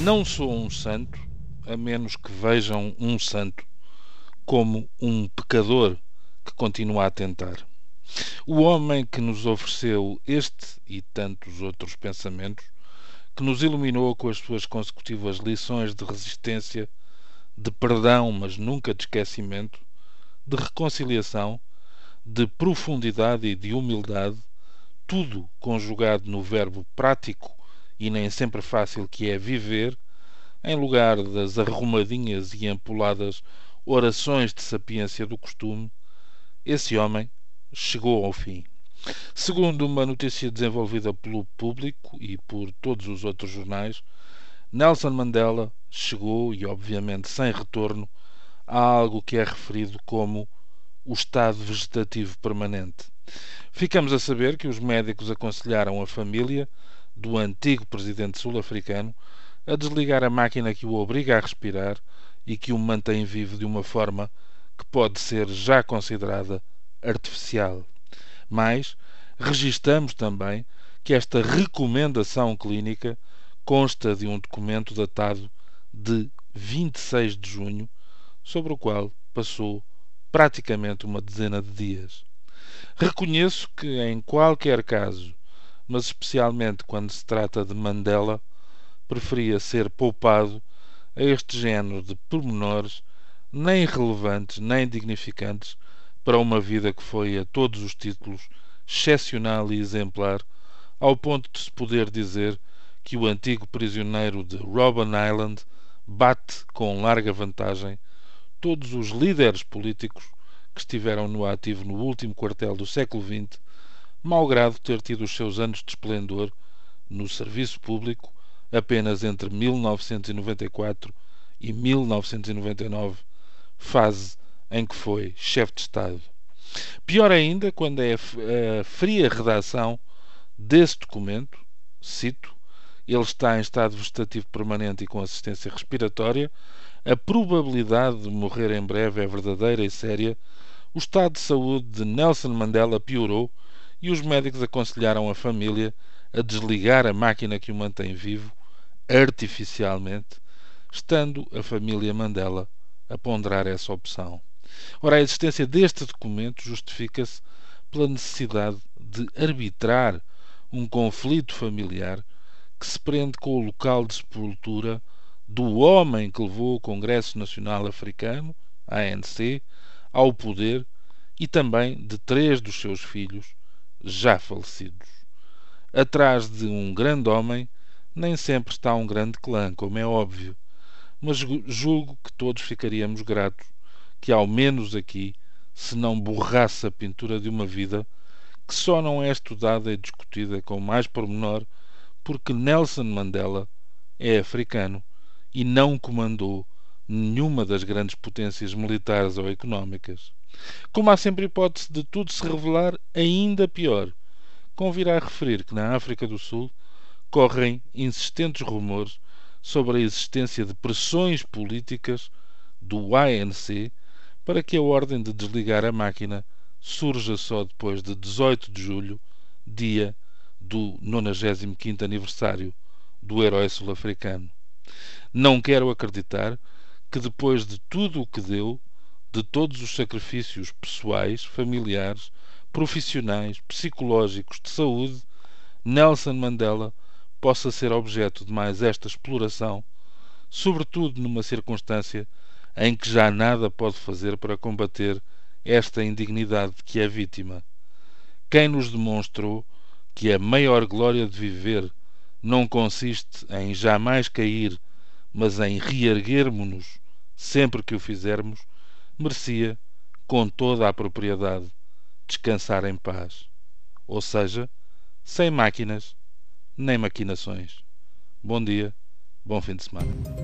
Não sou um santo, a menos que vejam um santo como um pecador que continua a tentar. O homem que nos ofereceu este e tantos outros pensamentos, que nos iluminou com as suas consecutivas lições de resistência, de perdão, mas nunca de esquecimento, de reconciliação, de profundidade e de humildade, tudo conjugado no verbo prático e nem sempre fácil que é viver, em lugar das arrumadinhas e empoladas orações de sapiência do costume, esse homem chegou ao fim. Segundo uma notícia desenvolvida pelo Público e por todos os outros jornais, Nelson Mandela chegou, e obviamente sem retorno, a algo que é referido como o estado vegetativo permanente. Ficamos a saber que os médicos aconselharam a família do antigo presidente sul-africano a desligar a máquina que o obriga a respirar e que o mantém vivo de uma forma que pode ser já considerada artificial. Mas registamos também que esta recomendação clínica consta de um documento datado de 26 de junho, sobre o qual passou praticamente uma dezena de dias. Reconheço que, em qualquer caso, mas especialmente quando se trata de Mandela, preferia ser poupado a este género de pormenores nem relevantes nem dignificantes para uma vida que foi a todos os títulos excepcional e exemplar, ao ponto de se poder dizer que o antigo prisioneiro de Robben Island bate com larga vantagem todos os líderes políticos que estiveram no ativo no último quartel do século XX, malgrado ter tido os seus anos de esplendor no serviço público apenas entre 1994 e 1999, fase em que foi chefe de Estado. Pior ainda quando é a fria redação desse documento, cito, ele está em estado vegetativo permanente e com assistência respiratória, a probabilidade de morrer em breve é verdadeira e séria, o estado de saúde de Nelson Mandela piorou e os médicos aconselharam a família a desligar a máquina que o mantém vivo artificialmente, estando a família Mandela a ponderar essa opção. Ora, a existência deste documento justifica-se pela necessidade de arbitrar um conflito familiar que se prende com o local de sepultura do homem que levou o Congresso Nacional Africano, ANC, ao poder e também de três dos seus filhos já falecidos. Atrás de um grande homem nem sempre está um grande clã, como é óbvio, mas julgo que todos ficaríamos gratos que, ao menos aqui, se não borrasse a pintura de uma vida que só não é estudada e discutida com mais pormenor porque Nelson Mandela é africano e não comandou nenhuma das grandes potências militares ou económicas. Como há sempre hipótese de tudo se revelar ainda pior, convirá referir que na África do Sul correm insistentes rumores sobre a existência de pressões políticas do ANC para que a ordem de desligar a máquina surja só depois de 18 de julho, dia do 95 aniversário do herói sul-africano. Não quero acreditar que depois de tudo o que deu, de todos os sacrifícios pessoais, familiares, profissionais, psicológicos, de saúde, Nelson Mandela possa ser objeto de mais esta exploração, sobretudo numa circunstância em que já nada pode fazer para combater esta indignidade de que é vítima. Quem nos demonstrou que a maior glória de viver não consiste em jamais cair, mas em reerguermos-nos sempre que o fizermos, merecia, com toda a propriedade, descansar em paz. Ou seja, sem máquinas nem maquinações. Bom dia, bom fim de semana.